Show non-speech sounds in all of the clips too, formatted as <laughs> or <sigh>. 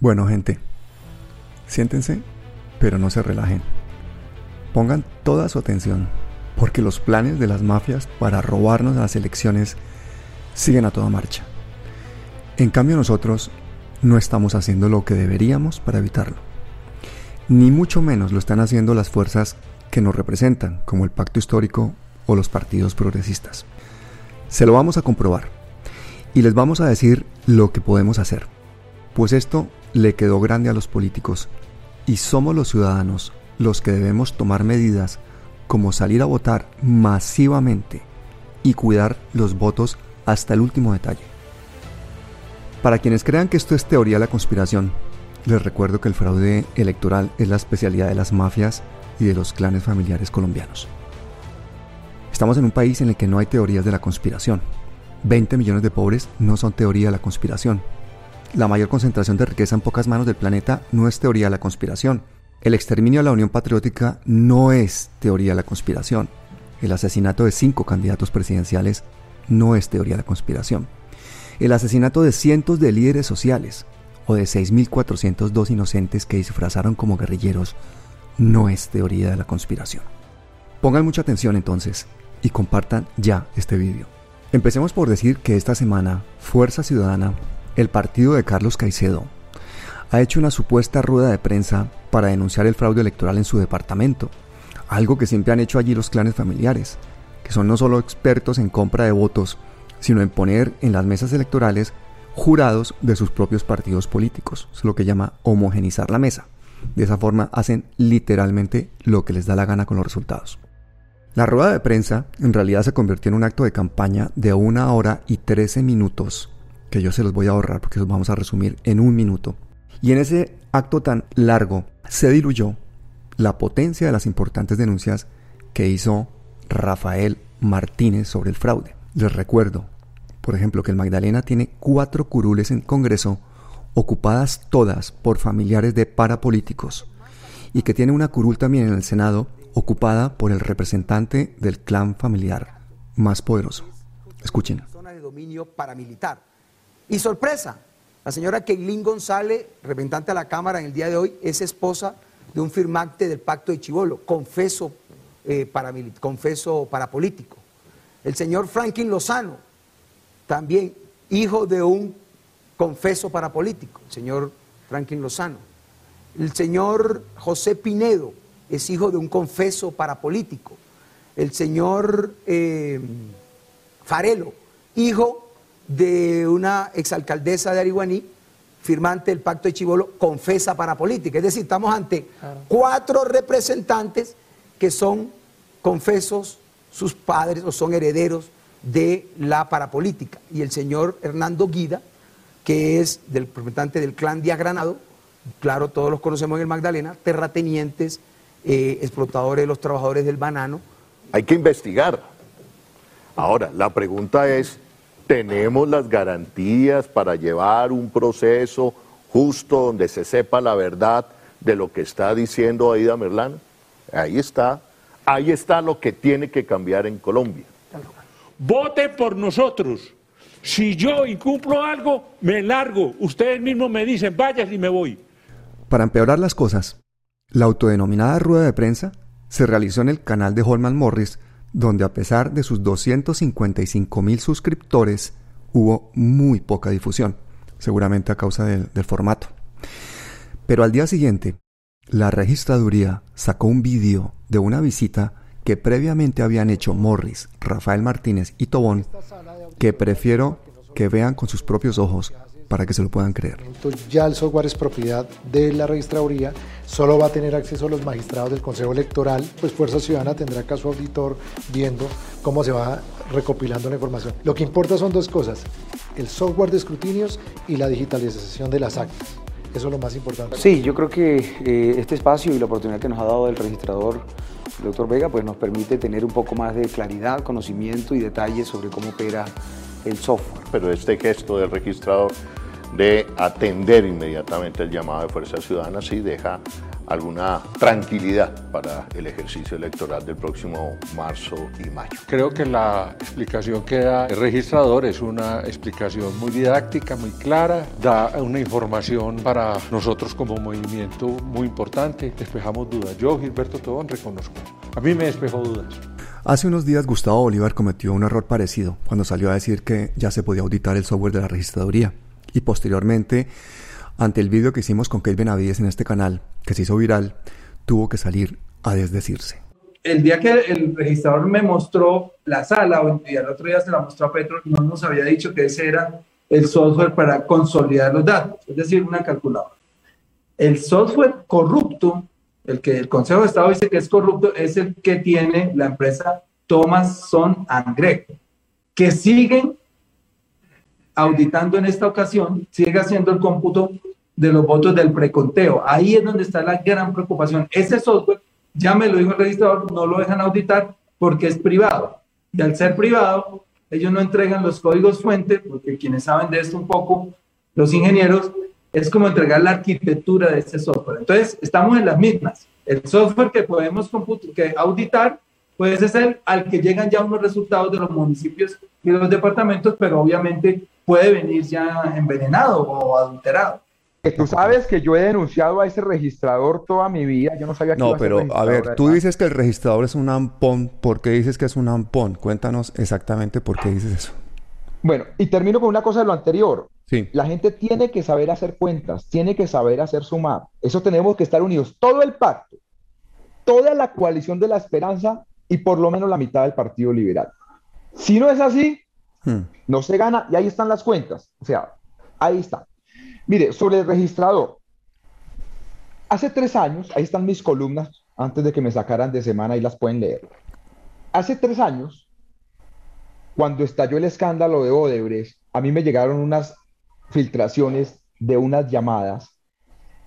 Bueno, gente, siéntense, pero no se relajen. Pongan toda su atención, porque los planes de las mafias para robarnos las elecciones siguen a toda marcha. En cambio nosotros no estamos haciendo lo que deberíamos para evitarlo. Ni mucho menos lo están haciendo las fuerzas que nos representan, como el pacto histórico o los partidos progresistas. Se lo vamos a comprobar y les vamos a decir lo que podemos hacer, pues esto le quedó grande a los políticos y somos los ciudadanos los que debemos tomar medidas como salir a votar masivamente y cuidar los votos hasta el último detalle. Para quienes crean que esto es teoría de la conspiración, les recuerdo que el fraude electoral es la especialidad de las mafias y de los clanes familiares colombianos. Estamos en un país en el que no hay teorías de la conspiración. 20 millones de pobres no son teoría de la conspiración. La mayor concentración de riqueza en pocas manos del planeta no es teoría de la conspiración. El exterminio de la Unión Patriótica no es teoría de la conspiración. El asesinato de cinco candidatos presidenciales no es teoría de la conspiración. El asesinato de cientos de líderes sociales o de 6.402 inocentes que disfrazaron como guerrilleros no es teoría de la conspiración. Pongan mucha atención entonces y compartan ya este vídeo. Empecemos por decir que esta semana Fuerza Ciudadana, el partido de Carlos Caicedo, ha hecho una supuesta rueda de prensa para denunciar el fraude electoral en su departamento, algo que siempre han hecho allí los clanes familiares, que son no solo expertos en compra de votos, sino en poner en las mesas electorales jurados de sus propios partidos políticos. Es lo que llama homogenizar la mesa. De esa forma hacen literalmente lo que les da la gana con los resultados. La rueda de prensa en realidad se convirtió en un acto de campaña de una hora y trece minutos, que yo se los voy a ahorrar porque los vamos a resumir en un minuto. Y en ese acto tan largo se diluyó la potencia de las importantes denuncias que hizo Rafael Martínez sobre el fraude. Les recuerdo, por ejemplo, que el Magdalena tiene cuatro curules en Congreso ocupadas todas por familiares de parapolíticos y que tiene una curul también en el Senado ocupada por el representante del clan familiar más poderoso. Escuchen. Zona de dominio paramilitar. Y sorpresa, la señora Keilín González, representante a la Cámara en el día de hoy, es esposa de un firmante del Pacto de Chivolo, confeso, eh, confeso parapolítico. El señor Franklin Lozano, también hijo de un confeso parapolítico, el señor Franklin Lozano. El señor José Pinedo es hijo de un confeso parapolítico. El señor eh, Farelo, hijo de una exalcaldesa de Ariguaní, firmante del Pacto de Chivolo, confesa parapolítica. Es decir, estamos ante cuatro representantes que son confesos, sus padres o son herederos de la parapolítica. Y el señor Hernando Guida, que es del representante del clan Diagranado, claro, todos los conocemos en el Magdalena, terratenientes, eh, explotadores de los trabajadores del banano. Hay que investigar. Ahora, la pregunta es, ¿tenemos las garantías para llevar un proceso justo donde se sepa la verdad de lo que está diciendo Aida Merlán? Ahí está. Ahí está lo que tiene que cambiar en Colombia. Vote por nosotros. Si yo incumplo algo, me largo. Ustedes mismos me dicen, vayas y me voy. Para empeorar las cosas, la autodenominada rueda de prensa se realizó en el canal de Holman Morris, donde a pesar de sus 255 mil suscriptores, hubo muy poca difusión, seguramente a causa del, formato. Pero al día siguiente, la registraduría sacó un vídeo de una visita que previamente habían hecho Morris, Rafael Martínez y Tobón, que prefiero que vean con sus propios ojos para que se lo puedan creer. Ya el software es propiedad de la registraduría, solo va a tener acceso a los magistrados del Consejo Electoral, pues Fuerza Ciudadana tendrá caso auditor viendo cómo se va recopilando la información. Lo que importa son dos cosas, el software de escrutinios y la digitalización de las actas. Eso es lo más importante. Sí, yo creo que eh, este espacio y la oportunidad que nos ha dado el registrador, el doctor Vega, pues nos permite tener un poco más de claridad, conocimiento y detalles sobre cómo opera el software. Pero este gesto del registrador de atender inmediatamente el llamado de Fuerza Ciudadana sí deja alguna tranquilidad para el ejercicio electoral del próximo marzo y mayo. Creo que la explicación que da el registrador es una explicación muy didáctica, muy clara, da una información para nosotros como movimiento muy importante, despejamos dudas. Yo, Gilberto Tobón, reconozco. A mí me despejó dudas. Hace unos días Gustavo Bolívar cometió un error parecido cuando salió a decir que ya se podía auditar el software de la registraduría y posteriormente ante el vídeo que hicimos con Kate Benavides en este canal, que se hizo viral, tuvo que salir a desdecirse. El día que el registrador me mostró la sala, y el otro día se la mostró a Petro, no nos había dicho que ese era el software para consolidar los datos, es decir, una calculadora. El software corrupto, el que el Consejo de Estado dice que es corrupto, es el que tiene la empresa Thomas Son Greg, que siguen auditando en esta ocasión, sigue haciendo el cómputo de los votos del preconteo. Ahí es donde está la gran preocupación. Ese software, ya me lo dijo el registrador, no lo dejan auditar porque es privado. Y al ser privado, ellos no entregan los códigos fuente, porque quienes saben de esto un poco, los ingenieros, es como entregar la arquitectura de ese software. Entonces, estamos en las mismas. El software que podemos que auditar puede ser al que llegan ya unos resultados de los municipios y de los departamentos, pero obviamente puede venir ya envenenado o adulterado. Tú sabes que yo he denunciado a ese registrador toda mi vida. Yo no sabía que No, pero a, ver, tú dices que el registrador es un ampón. ¿Por qué dices que es un ampón? Cuéntanos exactamente por qué dices eso. Bueno, y termino con una cosa de lo anterior. Sí. La gente tiene que saber hacer cuentas, tiene que saber hacer sumar. Eso tenemos que estar unidos. Todo el pacto, toda la coalición de la esperanza y por lo menos la mitad del Partido Liberal. Si no es así, hmm. no se gana y ahí están las cuentas. O sea, ahí está. Mire, sobre el registrador. Hace tres años, ahí están mis columnas, antes de que me sacaran de semana, y las pueden leer. Hace tres años, cuando estalló el escándalo de Odebrecht, a mí me llegaron unas filtraciones de unas llamadas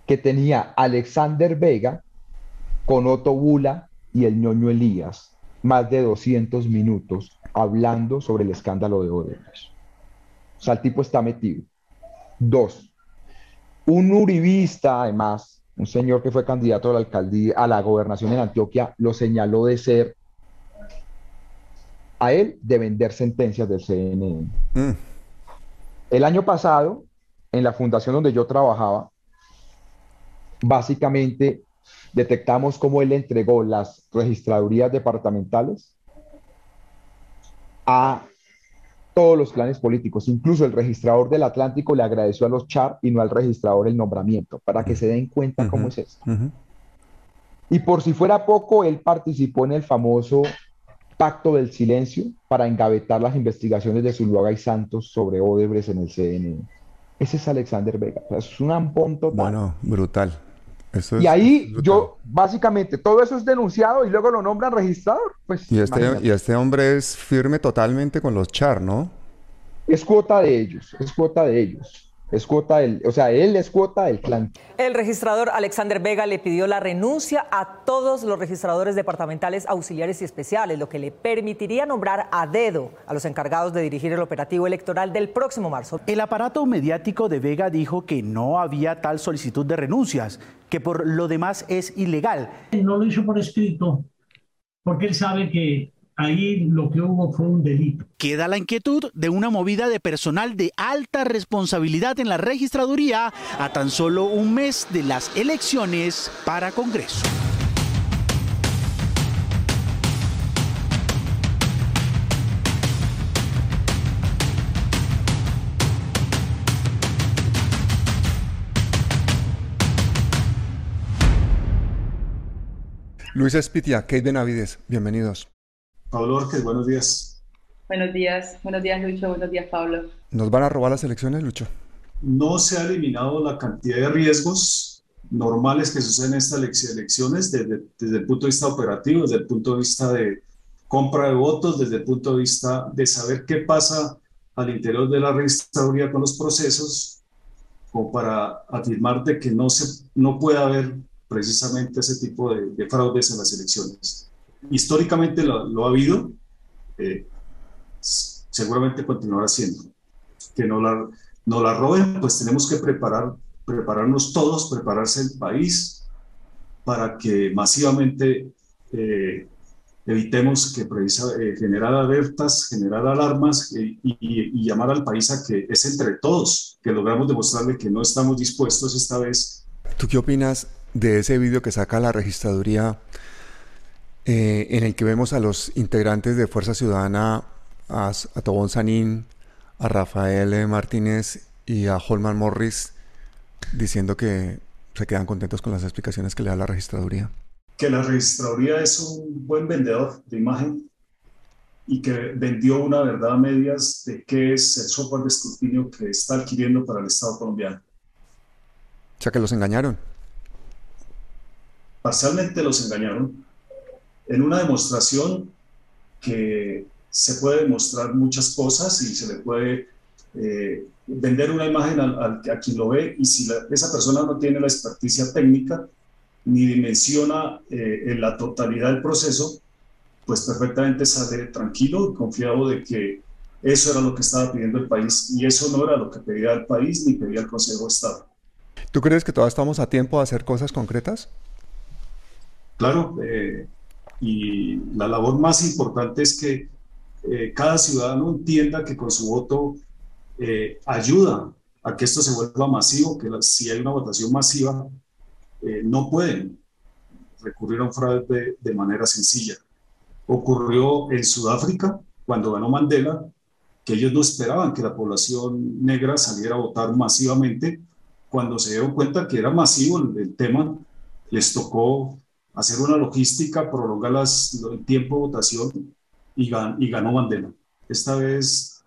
que tenía Alexander Vega con Otto Bula y el ñoño Elías, más de 200 minutos hablando sobre el escándalo de Odebrecht. O sea, el tipo está metido. Dos, un uribista, además, un señor que fue candidato a la alcaldía, a la gobernación en Antioquia, lo señaló de ser a él de vender sentencias del CNN. Mm. El año pasado, en la fundación donde yo trabajaba, básicamente detectamos cómo él entregó las registradurías departamentales a todos los planes políticos. Incluso el registrador del Atlántico le agradeció a los Char y no al registrador el nombramiento, para que se den cuenta cómo es esto. Y por si fuera poco, él participó en el famoso pacto del silencio para engavetar las investigaciones de Zuluaga y Santos sobre Odebrecht en el CNN. Ese es Alexander Vega. es un ampón total. Bueno, brutal. Y ahí yo, básicamente, todo eso es denunciado y luego lo nombran registrador. Pues, y, este, y este hombre es firme totalmente con los char, ¿no? Es cuota de ellos, es cuota de ellos. Es cuota del, o sea, él es cuota del clan. El registrador Alexander Vega le pidió la renuncia a todos los registradores departamentales auxiliares y especiales, lo que le permitiría nombrar a dedo a los encargados de dirigir el operativo electoral del próximo marzo. El aparato mediático de Vega dijo que no había tal solicitud de renuncias, que por lo demás es ilegal. No lo hizo por escrito, porque él sabe que ahí lo que hubo fue un delito. Queda la inquietud de una movida de personal de alta responsabilidad en la registraduría a tan solo un mes de las elecciones para Congreso. Luis Espitia, Kate Benavides, bienvenidos. Pablo Orquez, buenos días. Buenos días, buenos días Lucho, buenos días Pablo. ¿Nos van a robar las elecciones, Lucho? No se ha eliminado la cantidad de riesgos normales que suceden en estas elecciones desde, desde el punto de vista operativo, desde el punto de vista de compra de votos, desde el punto de vista de saber qué pasa al interior de la registraduría con los procesos, como para afirmar de que no, se, no puede haber precisamente ese tipo de, de fraudes en las elecciones históricamente lo, ha habido, eh, seguramente continuará siendo. Que no la, no la roben, pues tenemos que preparar, prepararnos todos, prepararse el país para que masivamente eh, evitemos que precisa, eh, generar alertas, generar alarmas y, y, llamar al país a que es entre todos que logramos demostrarle que no estamos dispuestos esta vez. ¿Tú qué opinas de ese vídeo que saca la registraduría eh, en el que vemos a los integrantes de Fuerza Ciudadana, a, a Tobón Sanín, a Rafael Martínez y a Holman Morris, diciendo que se quedan contentos con las explicaciones que le da la registraduría? Que la registraduría es un buen vendedor de imagen y que vendió una verdad a medias de qué es el software de escrutinio que está adquiriendo para el Estado colombiano. O sea que los engañaron. Parcialmente los engañaron en una demostración que se puede demostrar muchas cosas y se le puede eh, vender una imagen a, quien lo ve y si esa persona no tiene la experticia técnica ni dimensiona eh, en la totalidad del proceso, pues perfectamente sale tranquilo y confiado de que eso era lo que estaba pidiendo el país y eso no era lo que pedía el país ni pedía el Consejo de Estado. ¿Tú crees que todavía estamos a tiempo de hacer cosas concretas? Claro, eh, y la labor más importante es que eh, cada ciudadano entienda que con su voto eh, ayuda a que esto se vuelva masivo, que si hay una votación masiva, eh, no pueden recurrir a un fraude de, manera sencilla. Ocurrió en Sudáfrica, cuando ganó Mandela, que ellos no esperaban que la población negra saliera a votar masivamente. Cuando se dieron cuenta que era masivo el tema, les tocó hacer una logística, prolongar las, el tiempo de votación y, y ganó Mandela. Esta vez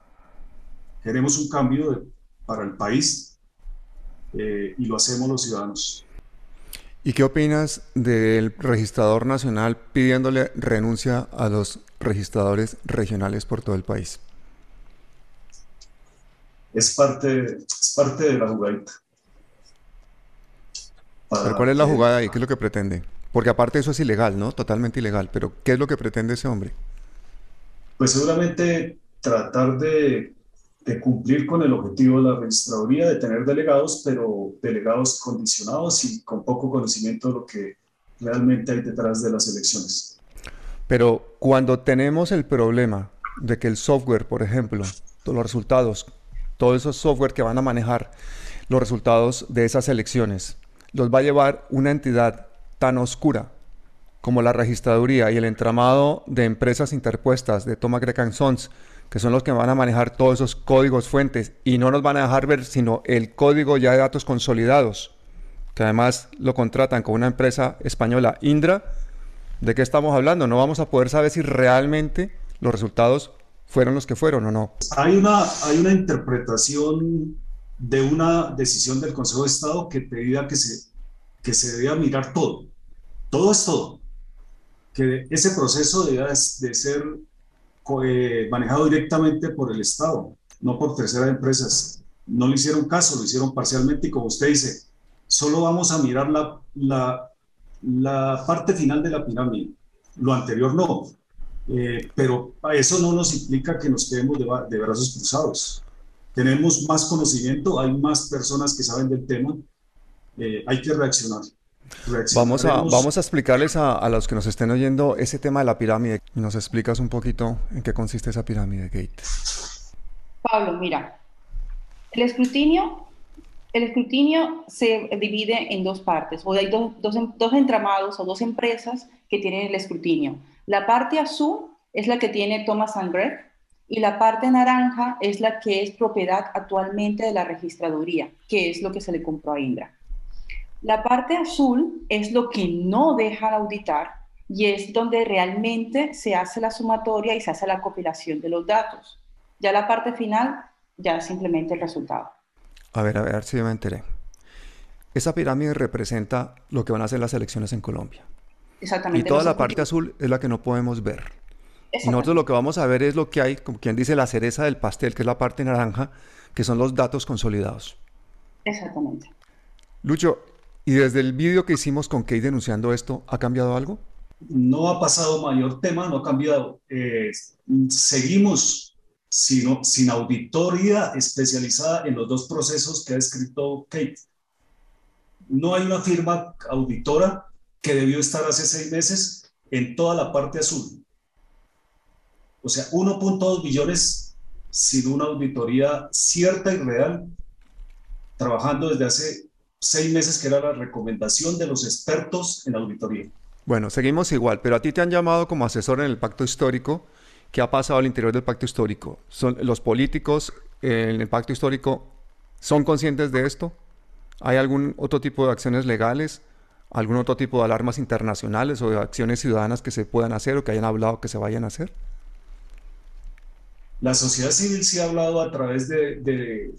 queremos un cambio para el país eh, y lo hacemos los ciudadanos. ¿Y qué opinas del registrador nacional pidiéndole renuncia a los registradores regionales por todo el país? Es parte, es parte de la jugadita. ¿Cuál es la jugada y qué es lo que pretende? Porque aparte eso es ilegal, ¿no? Totalmente ilegal. Pero ¿qué es lo que pretende ese hombre? Pues seguramente tratar de, cumplir con el objetivo de la registraduría, de tener delegados, pero delegados condicionados y con poco conocimiento de lo que realmente hay detrás de las elecciones. Pero cuando tenemos el problema de que el software, por ejemplo, todos los resultados, todos esos software que van a manejar los resultados de esas elecciones, los va a llevar una entidad tan oscura como la registraduría y el entramado de empresas interpuestas de Thomas Grecan Sons, que son los que van a manejar todos esos códigos fuentes y no nos van a dejar ver sino el código ya de datos consolidados, que además lo contratan con una empresa española, Indra, ¿de qué estamos hablando? No vamos a poder saber si realmente los resultados fueron los que fueron o no. Hay una, hay una interpretación de una decisión del Consejo de Estado que pedía que se que se debía mirar todo. Todo es todo. Que ese proceso debía de ser eh, manejado directamente por el Estado, no por terceras empresas. No le hicieron caso, lo hicieron parcialmente y como usted dice, solo vamos a mirar la, la, la parte final de la pirámide. Lo anterior no. Eh, pero eso no nos implica que nos quedemos de, de brazos cruzados. Tenemos más conocimiento, hay más personas que saben del tema eh, hay que reaccionar. Vamos a, vamos a explicarles a, los que nos estén oyendo ese tema de la pirámide. ¿Nos explicas un poquito en qué consiste esa pirámide, Kate? Pablo, mira, el escrutinio, el escrutinio se divide en dos partes, o hay dos, dos, dos entramados o dos empresas que tienen el escrutinio. La parte azul es la que tiene Thomas Gregg y la parte naranja es la que es propiedad actualmente de la registraduría, que es lo que se le compró a Indra. La parte azul es lo que no dejan auditar y es donde realmente se hace la sumatoria y se hace la compilación de los datos. Ya la parte final, ya simplemente el resultado. A ver, a ver si yo me enteré. Esa pirámide representa lo que van a ser las elecciones en Colombia. Exactamente. Y toda la parte azul es la que no podemos ver. Y nosotros lo que vamos a ver es lo que hay, como quien dice, la cereza del pastel, que es la parte naranja, que son los datos consolidados. Exactamente. Lucho, ¿Y desde el vídeo que hicimos con Kate denunciando esto, ha cambiado algo? No ha pasado mayor tema, no ha cambiado. Eh, seguimos sin, sin auditoría especializada en los dos procesos que ha escrito Kate. No hay una firma auditora que debió estar hace seis meses en toda la parte azul. O sea, 1.2 billones sin una auditoría cierta y real, trabajando desde hace seis meses, que era la recomendación de los expertos en auditoría. Bueno, seguimos igual, pero a ti te han llamado como asesor en el pacto histórico. ¿Qué ha pasado al interior del pacto histórico? ¿Son, ¿Los políticos en el pacto histórico son conscientes de esto? ¿Hay algún otro tipo de acciones legales? ¿Algún otro tipo de alarmas internacionales o de acciones ciudadanas que se puedan hacer o que hayan hablado que se vayan a hacer? La sociedad civil sí ha hablado a través de, de,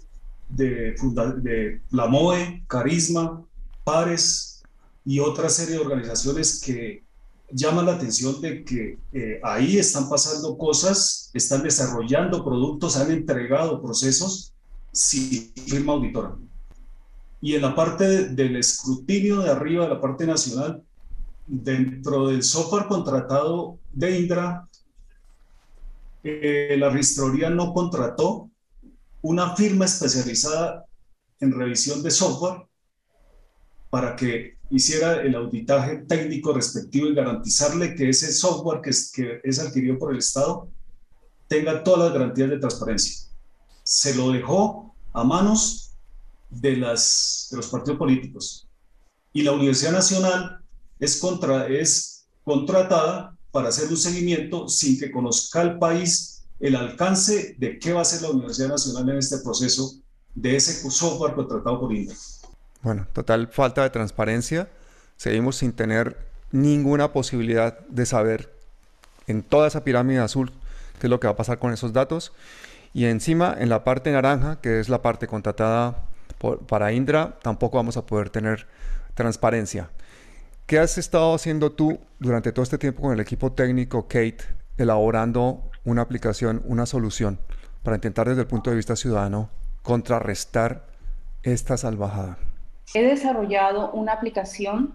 de, la MOE, Carisma, Pares y otra serie de organizaciones que llaman la atención de que eh, ahí están pasando cosas, están desarrollando productos, han entregado procesos sin firma auditora. Y en la parte del escrutinio de arriba, de la parte nacional, dentro del software contratado de Indra, eh, la registraduría no contrató una firma especializada en revisión de software para que hiciera el auditaje técnico respectivo y garantizarle que ese software que es, adquirido por el Estado tenga todas las garantías de transparencia. Se lo dejó a manos de, los partidos políticos. Y la Universidad Nacional es contratada para hacer un seguimiento sin que conozca el país el alcance de qué va a hacer la Universidad Nacional en este proceso de ese software contratado por INDA. Bueno, total falta de transparencia. Seguimos sin tener ninguna posibilidad de saber en toda esa pirámide azul qué es lo que va a pasar con esos datos. Y encima, en la parte naranja, que es la parte contratada para Indra, tampoco vamos a poder tener transparencia. ¿Qué has estado haciendo tú durante todo este tiempo con el equipo técnico Kate, elaborando una aplicación, una solución, para intentar desde el punto de vista ciudadano contrarrestar esta salvajada? He desarrollado una aplicación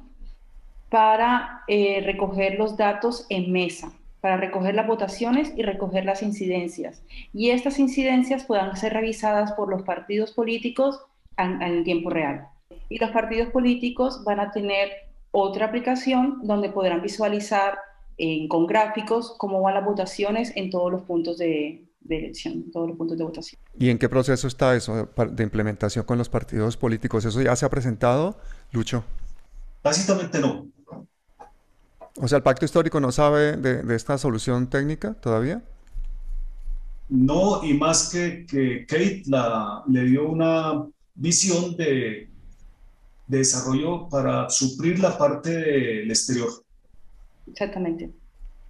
para eh, recoger los datos en mesa, para recoger las votaciones y recoger las incidencias. Y estas incidencias puedan ser revisadas por los partidos políticos en, en tiempo real. Y los partidos políticos van a tener otra aplicación donde podrán visualizar eh, con gráficos cómo van las votaciones en todos los puntos de, elección, todos los puntos de votación. ¿Y en qué proceso está eso de implementación con los partidos políticos? ¿Eso ya se ha presentado, Lucho? Básicamente no. O sea, ¿el pacto histórico no sabe de, esta solución técnica todavía? No, y más que, que Kate la, le dio una visión de de desarrollo para suplir la parte del exterior. Exactamente.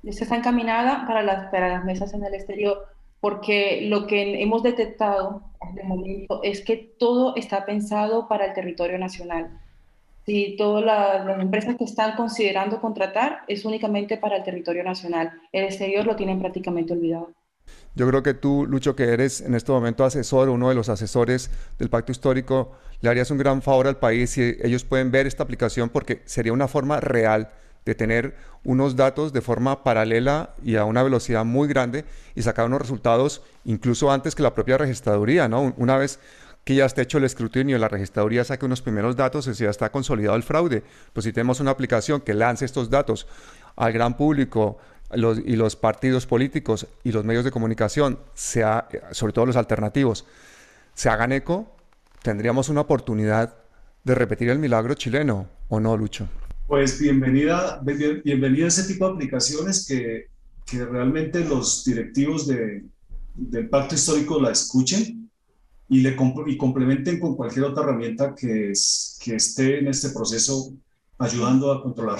Esta está encaminada para las, para las mesas en el exterior, porque lo que hemos detectado hasta el momento es que todo está pensado para el territorio nacional. Si todas las empresas que están considerando contratar es únicamente para el territorio nacional. El exterior lo tienen prácticamente olvidado. Yo creo que tú, Lucho, que eres en este momento asesor, uno de los asesores del Pacto Histórico, le harías un gran favor al país si ellos pueden ver esta aplicación porque sería una forma real de tener unos datos de forma paralela y a una velocidad muy grande y sacar unos resultados incluso antes que la propia registraduría, ¿no? Una vez que ya esté hecho el escrutinio, la registraduría saque unos primeros datos y ya está consolidado el fraude. Pues si tenemos una aplicación que lance estos datos al gran público y los partidos políticos y los medios de comunicación, sea, sobre todo los alternativos, se hagan eco, tendríamos una oportunidad de repetir el milagro chileno, ¿o no, Lucho? Pues bienvenida, bienvenida a ese tipo de aplicaciones que, que realmente los directivos de, del pacto histórico la escuchen y, le y complementen con cualquier otra herramienta que, es, que esté en este proceso ayudando a controlar.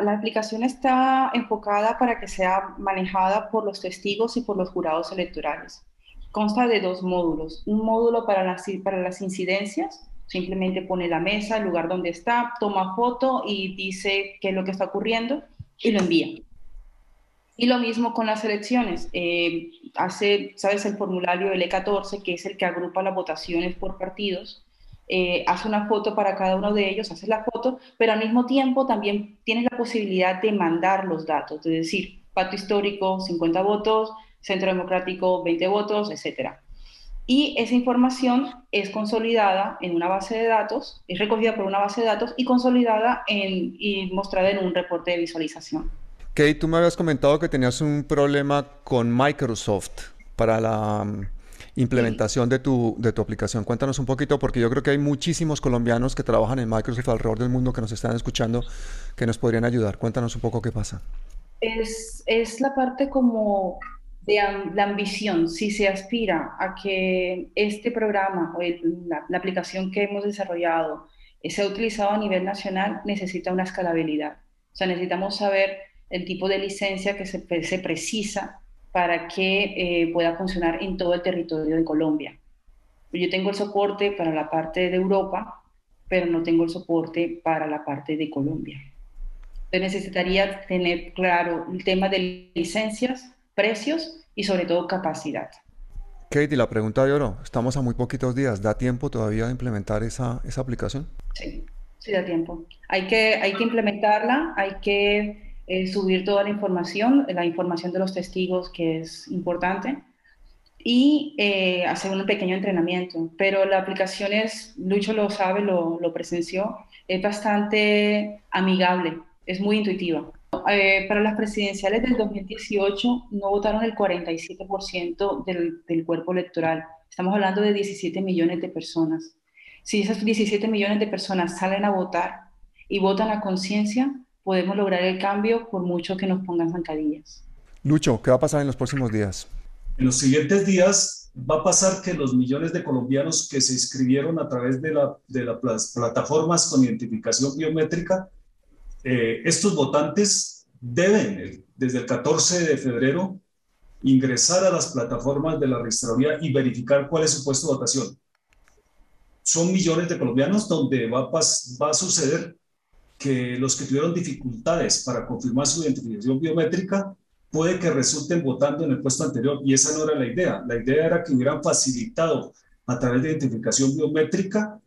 La aplicación está enfocada para que sea manejada por los testigos y por los jurados electorales. Consta de dos módulos. Un módulo para las, para las incidencias, simplemente pone la mesa, el lugar donde está, toma foto y dice qué es lo que está ocurriendo y lo envía. Y lo mismo con las elecciones. Eh, hace, ¿sabes? El formulario L14, que es el que agrupa las votaciones por partidos eh, hace una foto para cada uno de ellos, haces la foto, pero al mismo tiempo también tienes la posibilidad de mandar los datos, es decir, pacto histórico, 50 votos, centro democrático, 20 votos, etc. y esa información es consolidada en una base de datos, es recogida por una base de datos y consolidada en, y mostrada en un reporte de visualización. Kate, tú me habías comentado que tenías un problema con Microsoft para la mm, implementación de, tu, de tu aplicación. Cuéntanos un poquito, porque yo creo que hay muchísimos colombianos que trabajan en Microsoft alrededor del mundo que nos están escuchando que nos podrían ayudar. Cuéntanos un poco qué pasa. Es, es la parte como de la ambición, si se aspira a que este programa o la, aplicación que hemos desarrollado sea utilizado a nivel nacional, necesita una escalabilidad. O sea, necesitamos saber el tipo de licencia que se, se precisa para que eh, pueda funcionar en todo el territorio de Colombia. Yo tengo el soporte para la parte de Europa, pero no tengo el soporte para la parte de Colombia. Entonces necesitaría tener claro el tema de licencias, precios y sobre todo capacidad. Katie, la pregunta de oro, estamos a muy poquitos días, ¿da tiempo todavía de implementar esa, esa aplicación? Sí, sí da tiempo. Hay que, hay que implementarla, hay que eh, subir toda la información, la información de los testigos, que es importante, y eh, hacer un pequeño entrenamiento. Pero la aplicación es, Lucho lo sabe, lo, lo presenció, es bastante amigable, es muy intuitiva. Eh, para las presidenciales del 2018 no votaron el 47% del, del cuerpo electoral. Estamos hablando de 17 millones de personas. Si esas 17 millones de personas salen a votar y votan a conciencia, podemos lograr el cambio por mucho que nos pongan zancadillas. Lucho, ¿qué va a pasar en los próximos días? En los siguientes días va a pasar que los millones de colombianos que se inscribieron a través de, la, de las plataformas con identificación biométrica, eh, estos votantes deben, desde el 14 de febrero, ingresar a las plataformas de la registraduría y verificar cuál es su puesto de votación. Son millones de colombianos donde va va a suceder que los que tuvieron dificultades para confirmar su identificación biométrica puede que resulten votando en el puesto anterior y esa no era la idea. La idea era que hubieran facilitado a través de identificación biométrica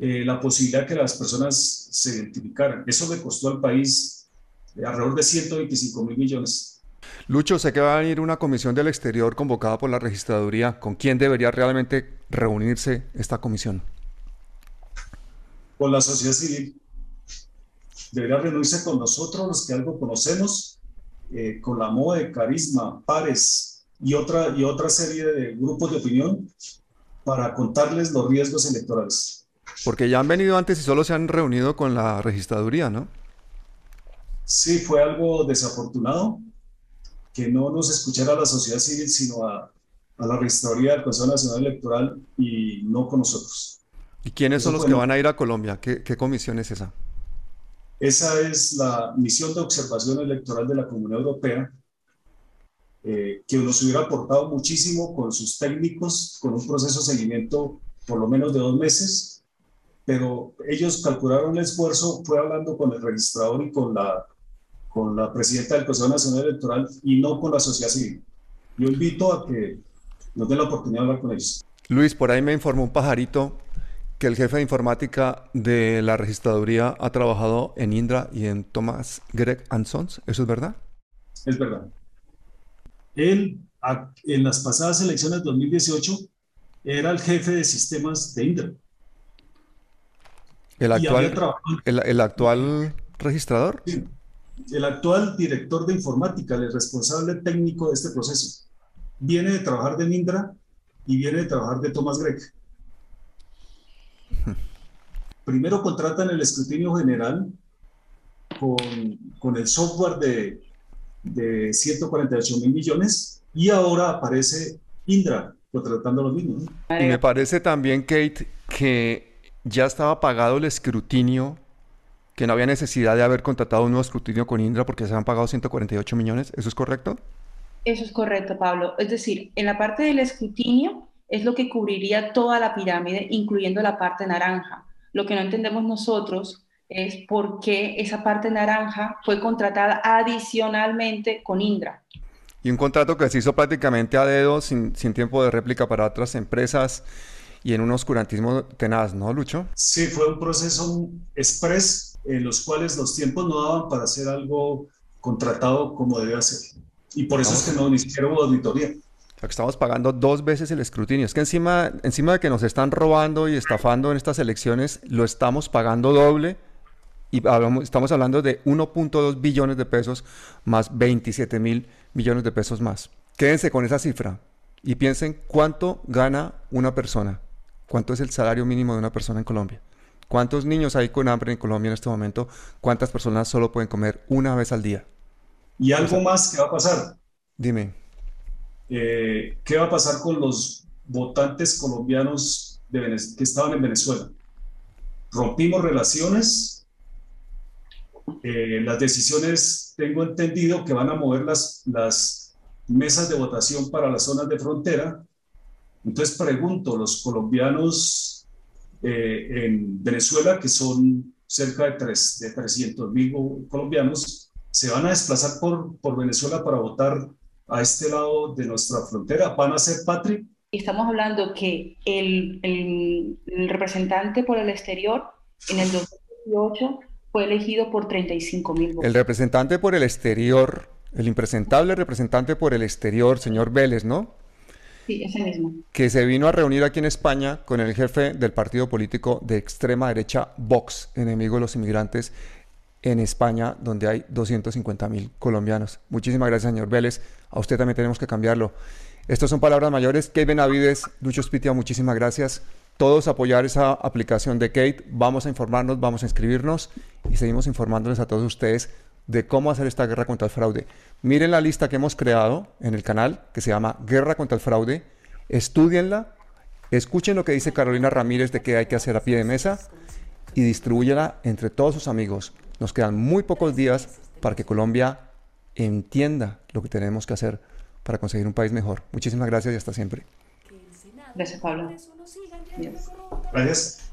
eh, la posibilidad que las personas se identificaran. Eso le costó al país alrededor de 125 mil millones. Lucho, sé que va a venir una comisión del exterior convocada por la registraduría. ¿Con quién debería realmente reunirse esta comisión? Con la sociedad civil debería reunirse con nosotros, los que algo conocemos, eh, con la MOE, Carisma, Pares y otra, y otra serie de grupos de opinión para contarles los riesgos electorales. Porque ya han venido antes y solo se han reunido con la registraduría, ¿no? Sí, fue algo desafortunado que no nos escuchara la sociedad civil, sino a, a la registraduría del Consejo Nacional Electoral y no con nosotros. ¿Y quiénes son los que van a ir a Colombia? ¿Qué, qué comisión es esa? Esa es la misión de observación electoral de la Comunidad Europea, eh, que nos hubiera aportado muchísimo con sus técnicos, con un proceso de seguimiento por lo menos de dos meses, pero ellos calcularon el esfuerzo, fue hablando con el registrador y con la, con la presidenta del Consejo Nacional Electoral y no con la sociedad civil. Yo invito a que nos den la oportunidad de hablar con ellos. Luis, por ahí me informó un pajarito que el jefe de informática de la registraduría ha trabajado en Indra y en Thomas Greg Sons. ¿Eso es verdad? Es verdad. Él, en las pasadas elecciones de 2018, era el jefe de sistemas de Indra. ¿El actual, el, actual registrador? Sí. El actual director de informática, el responsable técnico de este proceso. Viene de trabajar de Indra y viene de trabajar de Thomas Gregg. <laughs> Primero contratan el escrutinio general con, con el software de, de 148 mil millones y ahora aparece Indra contratando lo mismo. Y me parece también, Kate, que ya estaba pagado el escrutinio, que no había necesidad de haber contratado un nuevo escrutinio con Indra porque se han pagado 148 millones. ¿Eso es correcto? Eso es correcto, Pablo. Es decir, en la parte del escrutinio es lo que cubriría toda la pirámide, incluyendo la parte naranja. Lo que no entendemos nosotros es por qué esa parte naranja fue contratada adicionalmente con Indra. Y un contrato que se hizo prácticamente a dedo, sin, sin tiempo de réplica para otras empresas y en un oscurantismo tenaz, ¿no, Lucho? Sí, fue un proceso express en los cuales los tiempos no daban para hacer algo contratado como debe ser. Y por eso es que no, ni siquiera hubo auditoría. O sea, que estamos pagando dos veces el escrutinio. Es que encima, encima de que nos están robando y estafando en estas elecciones, lo estamos pagando doble. Y hablamos- estamos hablando de 1.2 billones de pesos más 27 mil millones de pesos más. Quédense con esa cifra y piensen cuánto gana una persona. ¿Cuánto es el salario mínimo de una persona en Colombia? ¿Cuántos niños hay con hambre en Colombia en este momento? ¿Cuántas personas solo pueden comer una vez al día? Y algo más que va a pasar. Dime. Eh, ¿Qué va a pasar con los votantes colombianos de que estaban en Venezuela? Rompimos relaciones. eh, las decisiones, tengo entendido que van a mover las, las mesas de votación para las zonas de frontera. Entonces pregunto, los colombianos eh, en Venezuela, que son cerca de, tres, de 300 mil colombianos, se van a desplazar por, por Venezuela para votar a este lado de nuestra frontera. ¿Van a ser Patrick? Estamos hablando que el, el- el representante por el exterior en el 2018 fue elegido por 35 mil votos. El representante por el exterior, el impresentable representante por el exterior, señor Vélez, ¿no? Que se vino a reunir aquí en España con el jefe del partido político de extrema derecha Vox, enemigo de los inmigrantes en España, donde hay 250 mil colombianos. Muchísimas gracias, señor Vélez. A usted también tenemos que cambiarlo. Estas son palabras mayores. Kate Benavides, Lucho Spitia, muchísimas gracias. Todos apoyar esa aplicación de Kate. Vamos a informarnos, vamos a inscribirnos y seguimos informándoles a todos ustedes de cómo hacer esta guerra contra el fraude. Miren la lista que hemos creado en el canal, que se llama Guerra contra el Fraude. Estudienla, escuchen lo que dice Carolina Ramírez de qué hay que hacer a pie de mesa y distribúyela entre todos sus amigos. Nos quedan muy pocos días para que Colombia entienda lo que tenemos que hacer para conseguir un país mejor. Muchísimas gracias y hasta siempre. Gracias, Pablo. Gracias.